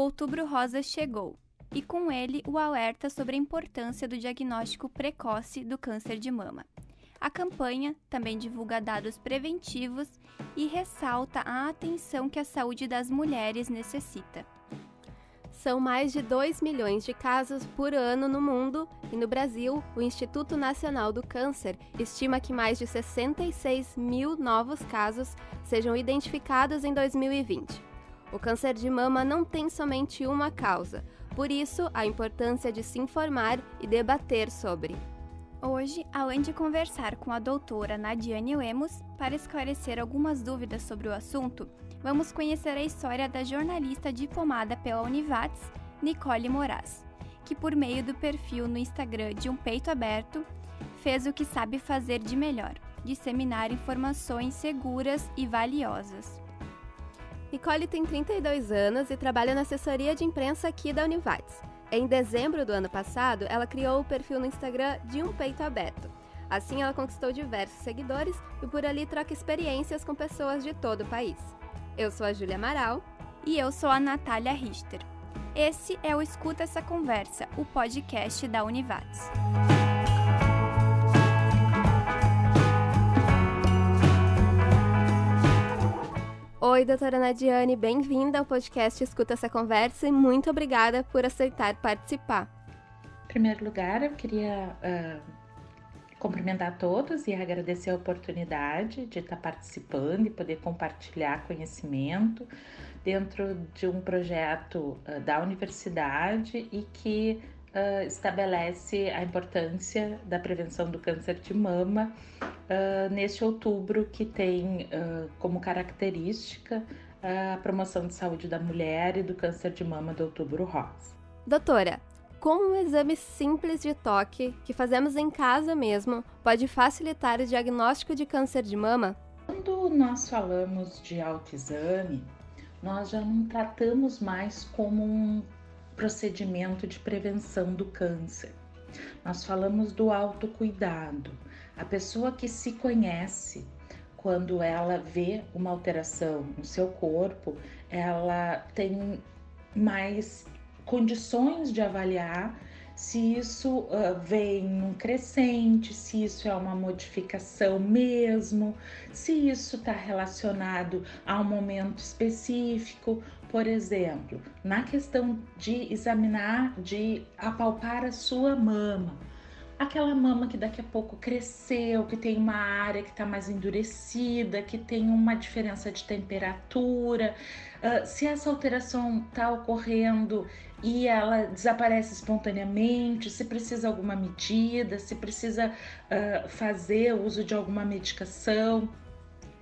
Outubro Rosa chegou e com ele o alerta sobre a importância do diagnóstico precoce do câncer de mama. A campanha também divulga dados preventivos e ressalta a atenção que a saúde das mulheres necessita. São mais de 2 milhões de casos por ano no mundo e no Brasil, o Instituto Nacional do Câncer estima que mais de 66 mil novos casos sejam identificados em 2020. O câncer de mama não tem somente uma causa, por isso a importância de se informar e debater sobre. Hoje, além de conversar com a doutora Nadiane Lemos para esclarecer algumas dúvidas sobre o assunto, vamos conhecer a história da jornalista diplomada pela Univates, Nicole Moraz, que por meio do perfil no Instagram de Um Peito Aberto, fez o que sabe fazer de melhor, disseminar informações seguras e valiosas. Nicole tem 32 anos e trabalha na assessoria de imprensa aqui da Univates. Em dezembro do ano passado, ela criou o perfil no Instagram de Um Peito Aberto. Assim, ela conquistou diversos seguidores e por ali troca experiências com pessoas de todo o país. Eu sou a Júlia Amaral. E eu sou a Natália Richter. Esse é o Escuta Essa Conversa, o podcast da Univates. Oi, doutora Nadiane, bem-vinda ao podcast Escuta essa conversa e muito obrigada por aceitar participar. Em primeiro lugar, eu queria uh, cumprimentar todos e agradecer a oportunidade de estar participando e poder compartilhar conhecimento dentro de um projeto uh, da universidade e que uh, estabelece a importância da prevenção do câncer de mama uh, neste outubro, que tem uh, como característica a promoção de saúde da mulher e do câncer de mama do outubro rosa. Doutora, como um exame simples de toque que fazemos em casa mesmo pode facilitar o diagnóstico de câncer de mama? Quando nós falamos de autoexame, nós já não tratamos mais como um procedimento de prevenção do câncer. Nós falamos do autocuidado. A pessoa que se conhece, quando ela vê uma alteração no seu corpo, ela tem mais condições de avaliar se isso uh, vem num crescente, se isso é uma modificação mesmo, se isso está relacionado a um momento específico. Por exemplo, na questão de examinar, de apalpar a sua mama aquela mama que daqui a pouco cresceu, que tem uma área que está mais endurecida, que tem uma diferença de temperatura. Uh, se essa alteração está ocorrendo e ela desaparece espontaneamente, se precisa alguma medida, se precisa uh, fazer uso de alguma medicação.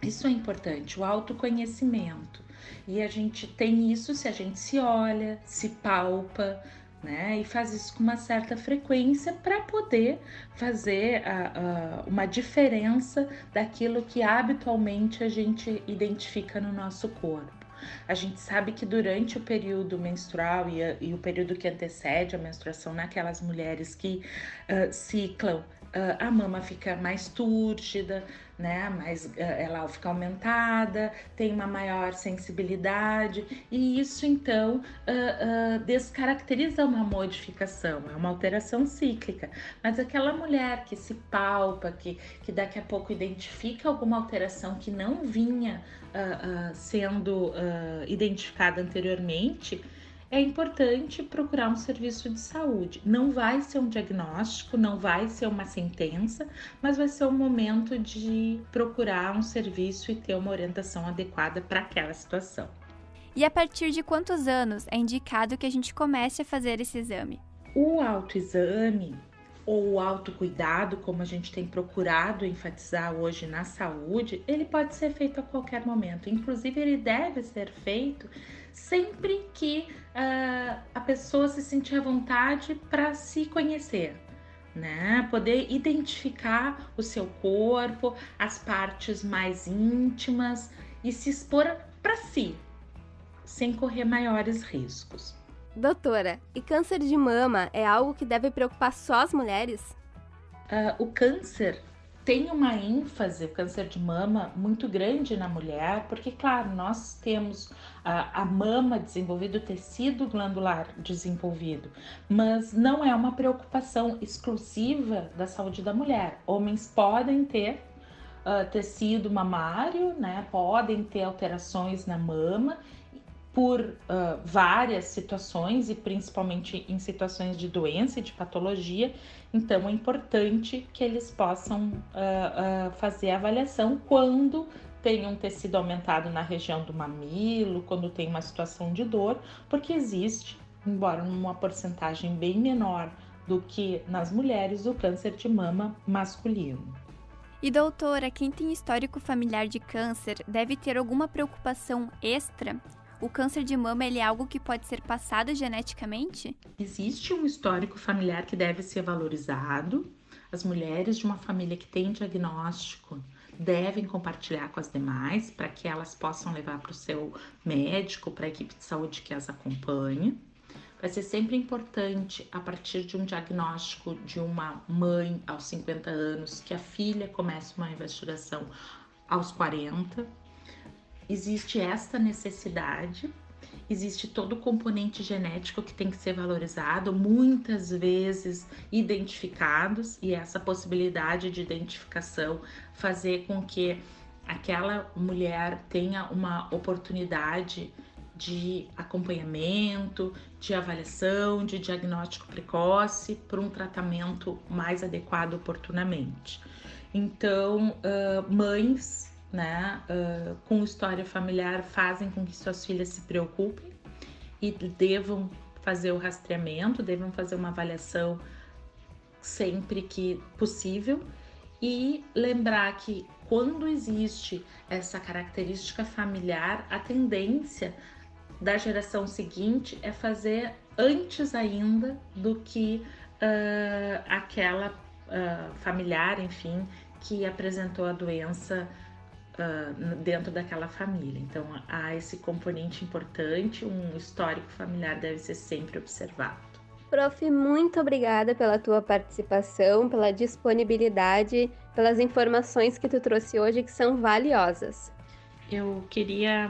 Isso é importante, o autoconhecimento. E a gente tem isso se a gente se olha, se palpa, né? E faz isso com uma certa frequência para poder fazer a, a, uma diferença daquilo que habitualmente a gente identifica no nosso corpo. A gente sabe que durante o período menstrual e, e o período que antecede a menstruação, naquelas mulheres que uh, ciclam, a mama fica mais túrgida, né? Mas eh, ela fica aumentada, tem uma maior sensibilidade e isso então uh, uh, descaracteriza uma modificação, é uma alteração cíclica. Mas aquela mulher que se palpa, que, que daqui a pouco identifica alguma alteração que não vinha uh, sendo identificada anteriormente, é importante procurar um serviço de saúde. Não vai ser um diagnóstico, não vai ser uma sentença, mas vai ser um momento de procurar um serviço e ter uma orientação adequada para aquela situação. E a partir de quantos anos é indicado que a gente comece a fazer esse exame? O autoexame ou o autocuidado, como a gente tem procurado enfatizar hoje na saúde, ele pode ser feito a qualquer momento. Inclusive, ele deve ser feito sempre que uh, a pessoa se sentir à vontade para se conhecer. Né? Poder identificar o seu corpo, as partes mais íntimas e se expor para si, sem correr maiores riscos. Doutora, e câncer de mama é algo que deve preocupar só as mulheres? Uh, o câncer tem uma ênfase, o câncer de mama, muito grande na mulher, porque, claro, nós temos a, a mama desenvolvida, o tecido glandular desenvolvido, mas não é uma preocupação exclusiva da saúde da mulher. Homens podem ter uh, tecido mamário, né? Podem ter alterações na mama por uh, várias situações e principalmente em situações de doença e de patologia. Então é importante que eles possam uh, uh, fazer a avaliação quando tem um tecido aumentado na região do mamilo, quando tem uma situação de dor, porque existe, embora numa porcentagem bem menor do que nas mulheres, o câncer de mama masculino. E doutora, quem tem histórico familiar de câncer deve ter alguma preocupação extra o câncer de mama ele é algo que pode ser passado geneticamente? Existe um histórico familiar que deve ser valorizado. As mulheres de uma família que tem diagnóstico devem compartilhar com as demais para que elas possam levar para o seu médico, para a equipe de saúde que as acompanha. Vai ser sempre importante, a partir de um diagnóstico de uma mãe aos 50 anos, que a filha comece uma investigação aos 40, existe esta necessidade, existe todo o componente genético que tem que ser valorizado, muitas vezes identificados, e essa possibilidade de identificação fazer com que aquela mulher tenha uma oportunidade de acompanhamento, de avaliação, de diagnóstico precoce para um tratamento mais adequado oportunamente. Então, uh, mães né, uh, com história familiar fazem com que suas filhas se preocupem e devam fazer o rastreamento, devam fazer uma avaliação sempre que possível. E lembrar que quando existe essa característica familiar, a tendência da geração seguinte é fazer antes ainda do que uh, aquela uh, familiar, enfim, que apresentou a doença uh, dentro daquela família. Então, há esse componente importante, um histórico familiar deve ser sempre observado. Prof, muito obrigada pela tua participação, pela disponibilidade, pelas informações que tu trouxe hoje que são valiosas. Eu queria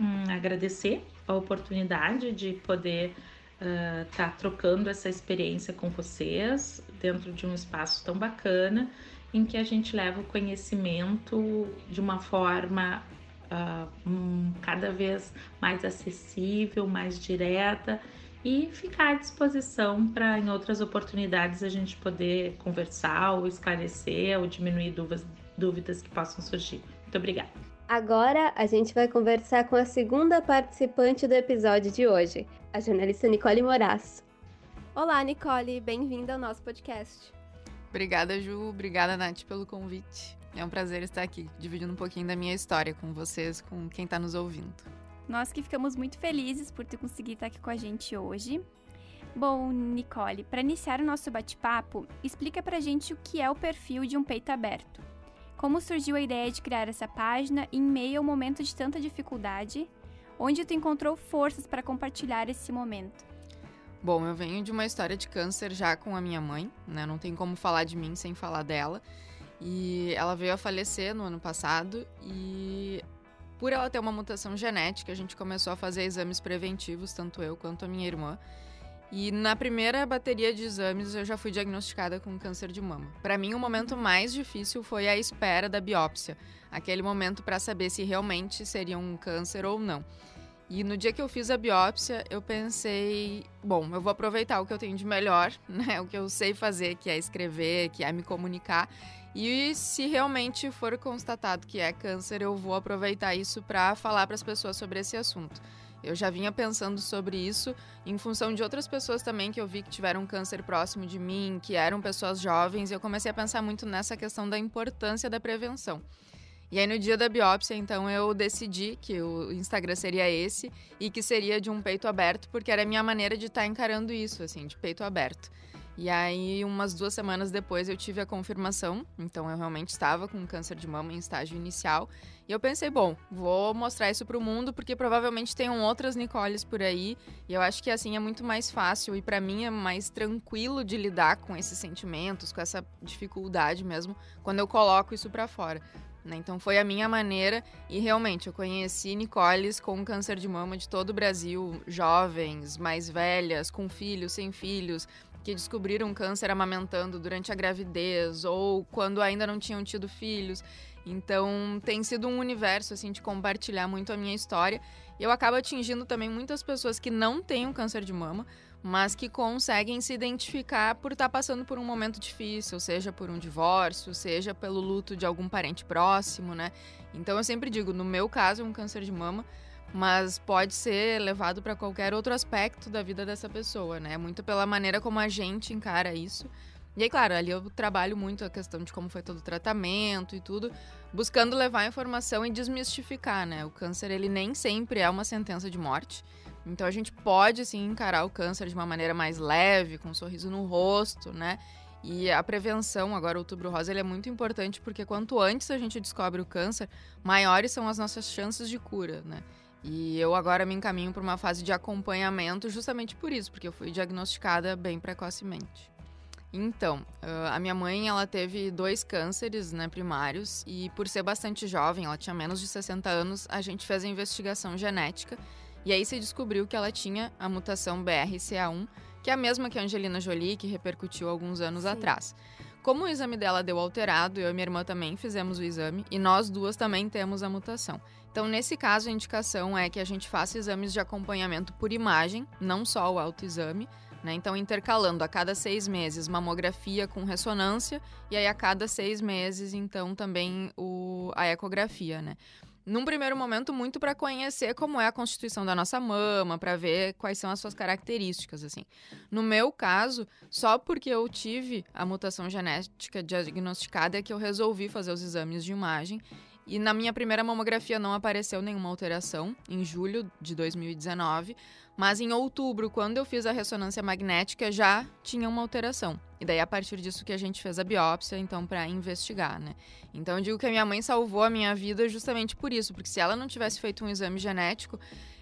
hum, agradecer a oportunidade de poder estar uh, tá trocando essa experiência com vocês dentro de um espaço tão bacana em que a gente leva o conhecimento de uma forma uh, um, cada vez mais acessível, mais direta e ficar à disposição para em outras oportunidades a gente poder conversar ou esclarecer ou diminuir dúvidas, dúvidas que possam surgir. Muito obrigada. Agora a gente vai conversar com a segunda participante do episódio de hoje, a jornalista Nicole Moraes. Olá, Nicole, bem-vinda ao nosso podcast. Obrigada, Ju. Obrigada, Nath, pelo convite. É um prazer estar aqui, dividindo um pouquinho da minha história com vocês, com quem está nos ouvindo. Nós que ficamos muito felizes por ter conseguido estar aqui com a gente hoje. Bom, Nicole, para iniciar o nosso bate-papo, explica pra gente o que é o perfil de um peito aberto. Como surgiu a ideia de criar essa página em meio ao momento de tanta dificuldade? Onde tu encontrou forças para compartilhar esse momento? Bom, eu venho de uma história de câncer já com a minha mãe, né? Não tem como falar de mim sem falar dela. E ela veio a falecer no ano passado e por ela ter uma mutação genética, a gente começou a fazer exames preventivos, tanto eu quanto a minha irmã. E na primeira bateria de exames eu já fui diagnosticada com câncer de mama. Para mim, o momento mais difícil foi a espera da biópsia, aquele momento para saber se realmente seria um câncer ou não. E no dia que eu fiz a biópsia, eu pensei, bom, eu vou aproveitar o que eu tenho de melhor, né? O que eu sei fazer, que é escrever, que é me comunicar. E se realmente for constatado que é câncer, eu vou aproveitar isso para falar para as pessoas sobre esse assunto. Eu já vinha pensando sobre isso em função de outras pessoas também que eu vi que tiveram câncer próximo de mim, que eram pessoas jovens, e eu comecei a pensar muito nessa questão da importância da prevenção. E aí no dia da biópsia, então, eu decidi que o Instagram seria esse e que seria de um peito aberto, porque era a minha maneira de estar tá encarando isso, assim, de peito aberto. E aí, umas duas semanas depois, eu tive a confirmação. Então, eu realmente estava com câncer de mama em estágio inicial. E eu pensei, bom, vou mostrar isso para o mundo, porque provavelmente tenham outras Nicoles por aí. E eu acho que assim é muito mais fácil e para mim é mais tranquilo de lidar com esses sentimentos, com essa dificuldade mesmo, quando eu coloco isso para fora. Né? Então foi a minha maneira e realmente eu conheci Nicoles com câncer de mama de todo o Brasil, jovens, mais velhas, com filhos, sem filhos, que descobriram câncer amamentando durante a gravidez ou quando ainda não tinham tido filhos. Então tem sido um universo assim de compartilhar muito a minha história. Eu acabo atingindo também muitas pessoas que não têm um câncer de mama, mas que conseguem se identificar por estar tá passando por um momento difícil, seja por um divórcio, seja pelo luto de algum parente próximo, né? Então eu sempre digo, no meu caso é um câncer de mama, mas pode ser levado para qualquer outro aspecto da vida dessa pessoa, né? Muito pela maneira como a gente encara isso. E aí, claro, ali eu trabalho muito a questão de como foi todo o tratamento e tudo, buscando levar informação e desmistificar, né? O câncer, ele nem sempre é uma sentença de morte. Então a gente pode, sim, encarar o câncer de uma maneira mais leve, com um sorriso no rosto, né? E a prevenção, agora o outubro rosa, ele é muito importante porque quanto antes a gente descobre o câncer, maiores são as nossas chances de cura, né? E eu agora me encaminho para uma fase de acompanhamento justamente por isso, porque eu fui diagnosticada bem precocemente. Então, a minha mãe, ela teve dois cânceres, né, primários, e por ser bastante jovem, ela tinha menos de 60 anos, a gente fez a investigação genética, e aí se descobriu que ela tinha a mutação BRCA1, que é a mesma que a Angelina Jolie, que repercutiu alguns anos Sim. atrás. Como o exame dela deu alterado, eu e minha irmã também fizemos o exame, e nós duas também temos a mutação. Então, nesse caso, a indicação é que a gente faça exames de acompanhamento por imagem, não só o autoexame, né? Então, intercalando a cada seis meses mamografia com ressonância e aí a cada seis meses, então, também o, a ecografia, né? Num primeiro momento, muito para conhecer como é a constituição da nossa mama, para ver quais são as suas características, assim. No meu caso, só porque eu tive a mutação genética diagnosticada é que eu resolvi fazer os exames de imagem e na minha primeira mamografia não apareceu nenhuma alteração, em julho de 2019. Mas em outubro, quando eu fiz a ressonância magnética, já tinha uma alteração. E daí, a partir disso que a gente fez a biópsia, então, para investigar, né? Então, eu digo que a minha mãe salvou a minha vida justamente por isso. Porque se ela não tivesse feito um exame genético,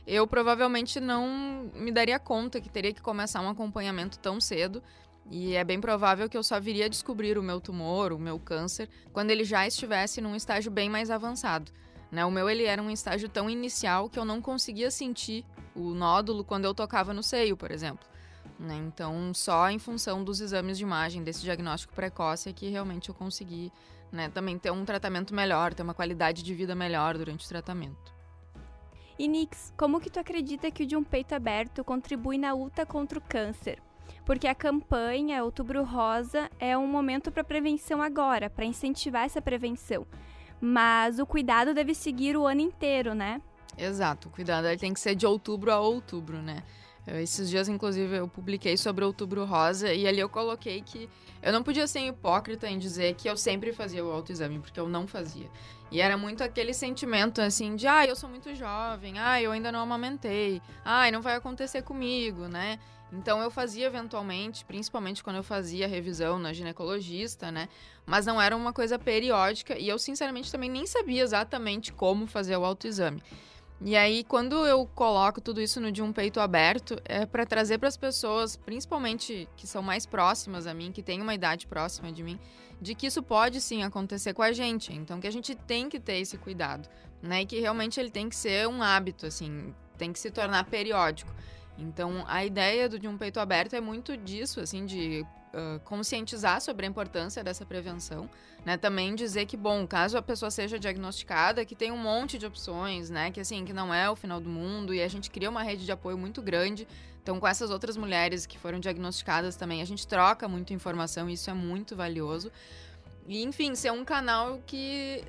eu provavelmente não me daria conta que teria que começar um acompanhamento tão cedo e é bem provável que eu só viria a descobrir o meu tumor, o meu câncer, quando ele já estivesse num estágio bem mais avançado. Né? O meu ele era um estágio tão inicial que eu não conseguia sentir o nódulo quando eu tocava no seio, por exemplo. Né? Então, só em função dos exames de imagem desse diagnóstico precoce é que realmente eu consegui né, também ter um tratamento melhor, ter uma qualidade de vida melhor durante o tratamento. E Nix, como que tu acredita que o de um peito aberto contribui na luta contra o câncer? porque a campanha Outubro Rosa é um momento para prevenção agora, para incentivar essa prevenção. Mas o cuidado deve seguir o ano inteiro, né? Exato, o cuidado ele tem que ser de outubro a outubro, né? Esses dias, inclusive, eu publiquei sobre Outubro Rosa e ali eu coloquei que eu não podia ser hipócrita em dizer que eu sempre fazia o autoexame, porque eu não fazia. E era muito aquele sentimento assim de, ah, eu sou muito jovem, ah, eu ainda não amamentei, ah, não vai acontecer comigo, né? Então eu fazia eventualmente, principalmente quando eu fazia revisão na ginecologista, né? Mas não era uma coisa periódica e eu sinceramente também nem sabia exatamente como fazer o autoexame. E aí, quando eu coloco tudo isso no de um peito aberto, é para trazer para as pessoas, principalmente que são mais próximas a mim, que têm uma idade próxima de mim, de que isso pode sim acontecer com a gente. Então, que a gente tem que ter esse cuidado, né? E que realmente ele tem que ser um hábito, assim, tem que se tornar periódico. Então, a ideia do de um peito aberto é muito disso, assim, de uh, conscientizar sobre a importância dessa prevenção, né? Também dizer que, bom, caso a pessoa seja diagnosticada, que tem um monte de opções, né? Que, assim, que não é o final do mundo e a gente cria uma rede de apoio muito grande. Então, com essas outras mulheres que foram diagnosticadas também, a gente troca muita informação e isso é muito valioso. E, enfim, ser um canal que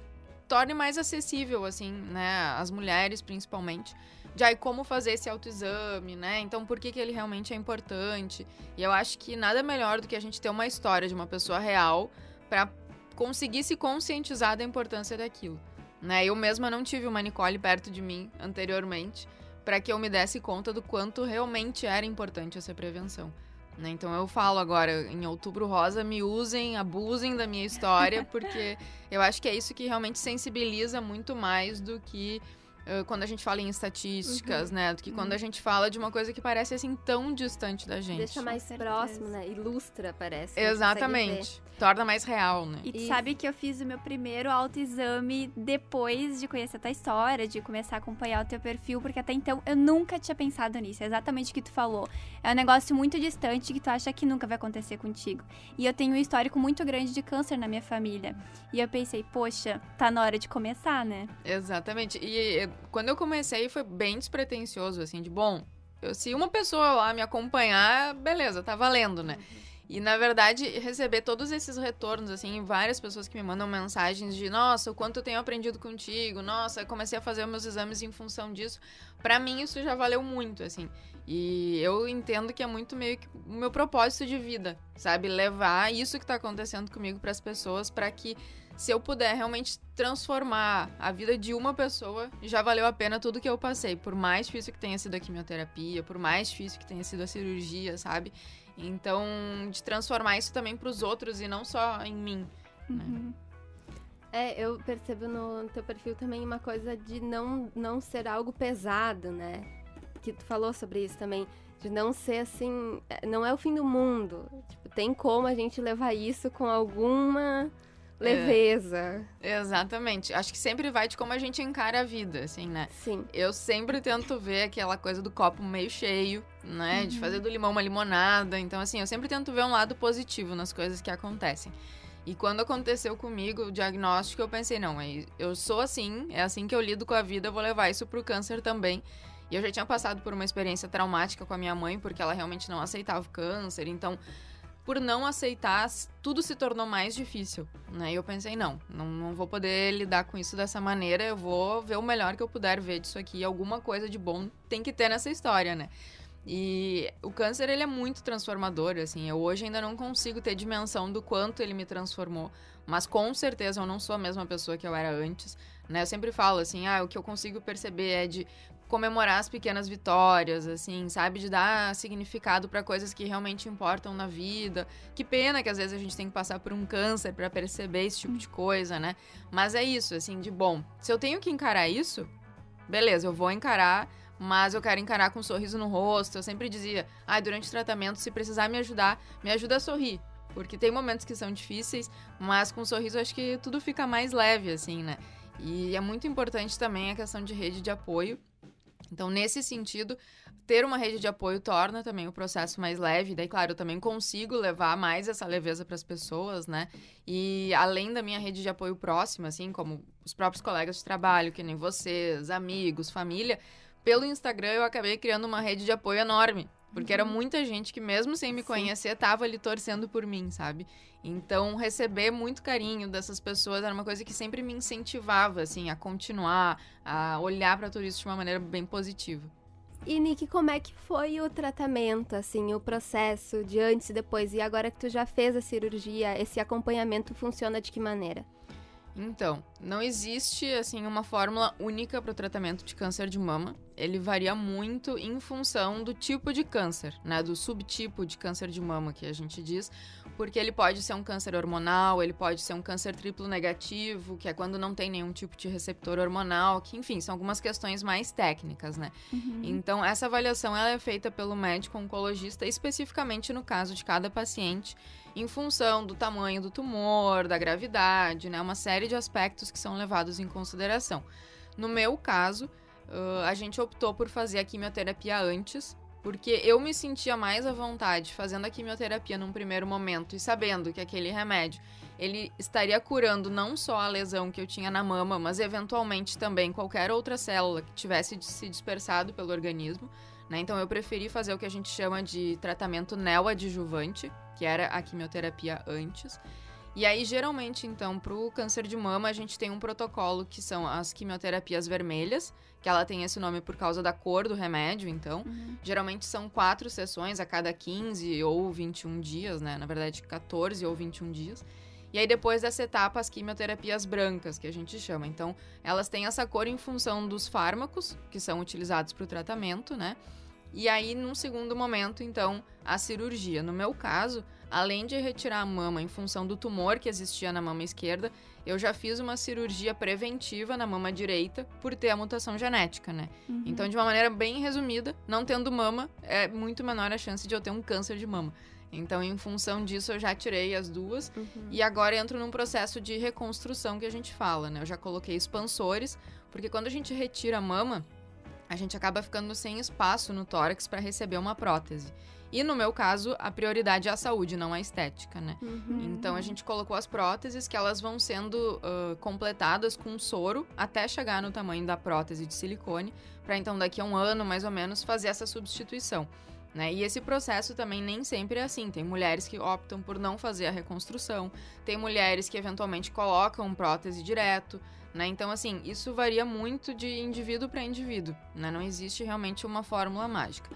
torne mais acessível, assim, né? As mulheres, principalmente de aí como fazer esse autoexame, né? Então por que, que ele realmente é importante? E eu acho que nada melhor do que a gente ter uma história de uma pessoa real para conseguir se conscientizar da importância daquilo. Né? Eu mesma não tive uma Nicole perto de mim anteriormente para que eu me desse conta do quanto realmente era importante essa prevenção. Né? Então eu falo agora, em Outubro Rosa, me usem, abusem da minha história, porque eu acho que é isso que realmente sensibiliza muito mais do que quando a gente fala em estatísticas, uhum. né? Do que uhum. quando a gente fala de uma coisa que parece assim tão distante da gente. Deixa mais próximo, né? Ilustra, parece. Exatamente torna mais real, né? E tu sabe que eu fiz o meu primeiro autoexame depois de conhecer a tua história, de começar a acompanhar o teu perfil, porque até então eu nunca tinha pensado nisso. É exatamente o que tu falou. É um negócio muito distante que tu acha que nunca vai acontecer contigo. E eu tenho um histórico muito grande de câncer na minha família. E eu pensei, poxa, tá na hora de começar, né? Exatamente. E quando eu comecei foi bem despretensioso, assim, de bom, se uma pessoa lá me acompanhar, beleza, tá valendo, né? Uhum. E, na verdade, receber todos esses retornos, assim, várias pessoas que me mandam mensagens de nossa, o quanto eu tenho aprendido contigo, nossa, comecei a fazer meus exames em função disso. para mim, isso já valeu muito, assim. E eu entendo que é muito meio que o meu propósito de vida, sabe? Levar isso que tá acontecendo comigo para as pessoas, para que se eu puder realmente transformar a vida de uma pessoa, já valeu a pena tudo que eu passei. Por mais difícil que tenha sido a quimioterapia, por mais difícil que tenha sido a cirurgia, sabe? Então, de transformar isso também para os outros e não só em mim. Né? Uhum. É, eu percebo no teu perfil também uma coisa de não, não ser algo pesado, né? Que tu falou sobre isso também. De não ser assim. É, não é o fim do mundo. Tipo, tem como a gente levar isso com alguma leveza. É, exatamente. Acho que sempre vai de como a gente encara a vida, assim, né? Sim. Eu sempre tento ver aquela coisa do copo meio cheio, né? Uhum. De fazer do limão uma limonada. Então, assim, eu sempre tento ver um lado positivo nas coisas que acontecem. E quando aconteceu comigo o diagnóstico, eu pensei, não, é, eu sou assim, é assim que eu lido com a vida, eu vou levar isso pro câncer também. E eu já tinha passado por uma experiência traumática com a minha mãe, porque ela realmente não aceitava o câncer. Então, por não aceitar, tudo se tornou mais difícil, né? E eu pensei, não, não, não vou poder lidar com isso dessa maneira, eu vou ver o melhor que eu puder ver disso aqui, alguma coisa de bom tem que ter nessa história, né? E o câncer, ele é muito transformador, assim, eu hoje ainda não consigo ter dimensão do quanto ele me transformou, mas com certeza eu não sou a mesma pessoa que eu era antes, né? Eu sempre falo assim, ah, o que eu consigo perceber é de comemorar as pequenas vitórias, assim, sabe? De dar significado para coisas que realmente importam na vida. Que pena que às vezes a gente tem que passar por um câncer para perceber esse tipo de coisa, né? Mas é isso, assim, de bom. Se eu tenho que encarar isso, beleza, eu vou encarar, mas eu quero encarar com um sorriso no rosto. Eu sempre dizia, ah, durante o tratamento, se precisar me ajudar, me ajuda a sorrir. Porque tem momentos que são difíceis, mas com um sorriso acho que tudo fica mais leve, assim, né? E é muito importante também a questão de rede de apoio então, nesse sentido, ter uma rede de apoio torna também o processo mais leve. Daí, claro, eu também consigo levar mais essa leveza para as pessoas, né? E além da minha rede de apoio próxima, assim, como os próprios colegas de trabalho, que nem vocês, amigos, família, pelo Instagram eu acabei criando uma rede de apoio enorme. Porque era muita gente que, mesmo sem me conhecer, tava ali torcendo por mim, sabe? Então, receber muito carinho dessas pessoas era uma coisa que sempre me incentivava, assim, a continuar, a olhar para tudo isso de uma maneira bem positiva. E, Nick, como é que foi o tratamento, assim, o processo de antes e depois? E agora que tu já fez a cirurgia, esse acompanhamento funciona de que maneira? Então, não existe assim uma fórmula única para o tratamento de câncer de mama. Ele varia muito em função do tipo de câncer, né, do subtipo de câncer de mama que a gente diz, porque ele pode ser um câncer hormonal, ele pode ser um câncer triplo negativo, que é quando não tem nenhum tipo de receptor hormonal, que enfim, são algumas questões mais técnicas, né? Uhum. Então, essa avaliação ela é feita pelo médico oncologista especificamente no caso de cada paciente em função do tamanho do tumor, da gravidade, né? Uma série de aspectos que são levados em consideração. No meu caso, uh, a gente optou por fazer a quimioterapia antes, porque eu me sentia mais à vontade fazendo a quimioterapia num primeiro momento e sabendo que aquele remédio ele estaria curando não só a lesão que eu tinha na mama, mas eventualmente também qualquer outra célula que tivesse se dispersado pelo organismo. Né? Então eu preferi fazer o que a gente chama de tratamento neoadjuvante, que era a quimioterapia antes. E aí, geralmente, então, para o câncer de mama, a gente tem um protocolo que são as quimioterapias vermelhas, que ela tem esse nome por causa da cor do remédio, então. Uhum. Geralmente são quatro sessões a cada 15 ou 21 dias, né? Na verdade, 14 ou 21 dias. E aí, depois dessa etapa, as quimioterapias brancas, que a gente chama. Então, elas têm essa cor em função dos fármacos que são utilizados para o tratamento, né? E aí, num segundo momento, então, a cirurgia. No meu caso, além de retirar a mama em função do tumor que existia na mama esquerda, eu já fiz uma cirurgia preventiva na mama direita por ter a mutação genética, né? Uhum. Então, de uma maneira bem resumida, não tendo mama, é muito menor a chance de eu ter um câncer de mama. Então, em função disso, eu já tirei as duas uhum. e agora entro num processo de reconstrução que a gente fala, né? Eu já coloquei expansores, porque quando a gente retira a mama, a gente acaba ficando sem espaço no tórax para receber uma prótese. E no meu caso, a prioridade é a saúde, não a estética, né? Uhum. Então a gente colocou as próteses que elas vão sendo uh, completadas com soro até chegar no tamanho da prótese de silicone, para então daqui a um ano mais ou menos fazer essa substituição. Né? E esse processo também nem sempre é assim. Tem mulheres que optam por não fazer a reconstrução, tem mulheres que eventualmente colocam prótese direto. Né? Então, assim, isso varia muito de indivíduo para indivíduo. Né? Não existe realmente uma fórmula mágica.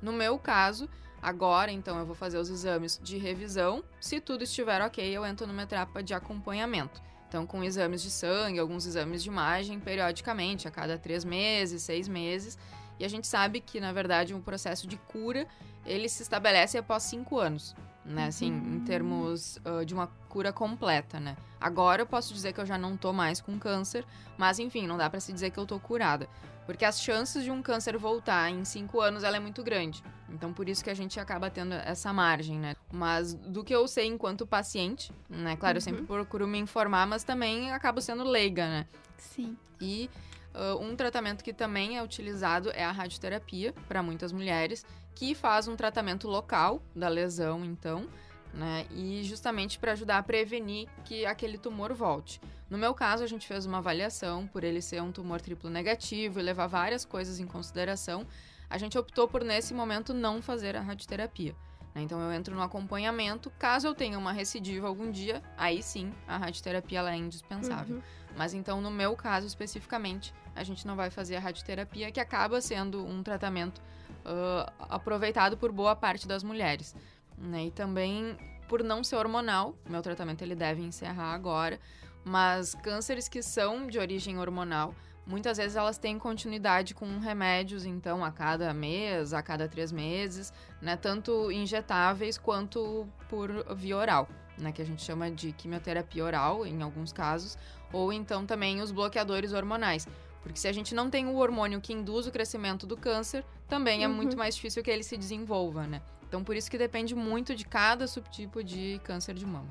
No meu caso, agora, então, eu vou fazer os exames de revisão. Se tudo estiver ok, eu entro numa etapa de acompanhamento. Então, com exames de sangue, alguns exames de imagem, periodicamente, a cada três meses, seis meses. E a gente sabe que, na verdade, um processo de cura, ele se estabelece após cinco anos né? Assim, uhum. em termos uh, de uma cura completa, né? Agora eu posso dizer que eu já não tô mais com câncer, mas enfim, não dá para se dizer que eu tô curada. Porque as chances de um câncer voltar em cinco anos, ela é muito grande. Então, por isso que a gente acaba tendo essa margem, né? Mas do que eu sei enquanto paciente, né? Claro, uhum. eu sempre procuro me informar, mas também acabo sendo leiga, né? Sim. E Uh, um tratamento que também é utilizado é a radioterapia para muitas mulheres, que faz um tratamento local da lesão, então, né? E justamente para ajudar a prevenir que aquele tumor volte. No meu caso, a gente fez uma avaliação por ele ser um tumor triplo negativo e levar várias coisas em consideração. A gente optou por, nesse momento, não fazer a radioterapia. Né? Então, eu entro no acompanhamento. Caso eu tenha uma recidiva algum dia, aí sim, a radioterapia é indispensável. Uhum. Mas então, no meu caso especificamente, a gente não vai fazer a radioterapia, que acaba sendo um tratamento uh, aproveitado por boa parte das mulheres. Né? E também, por não ser hormonal, meu tratamento ele deve encerrar agora, mas cânceres que são de origem hormonal, muitas vezes elas têm continuidade com remédios, então, a cada mês, a cada três meses, né? Tanto injetáveis quanto por via oral, né? Que a gente chama de quimioterapia oral, em alguns casos, ou então também os bloqueadores hormonais. Porque se a gente não tem o hormônio que induz o crescimento do câncer, também é uhum. muito mais difícil que ele se desenvolva, né? Então, por isso que depende muito de cada subtipo de câncer de mama.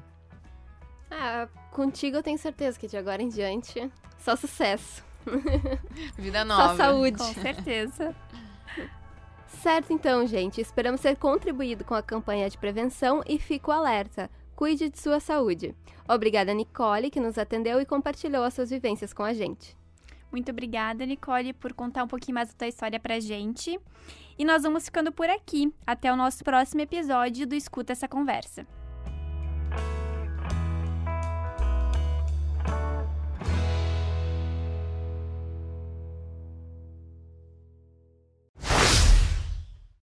Ah, contigo eu tenho certeza que de agora em diante, só sucesso. Vida nova. Só saúde. Com certeza. certo, então, gente. Esperamos ter contribuído com a campanha de prevenção e fico alerta. Cuide de sua saúde. Obrigada, Nicole, que nos atendeu e compartilhou as suas vivências com a gente. Muito obrigada, Nicole, por contar um pouquinho mais da tua história pra gente. E nós vamos ficando por aqui. Até o nosso próximo episódio do Escuta essa conversa.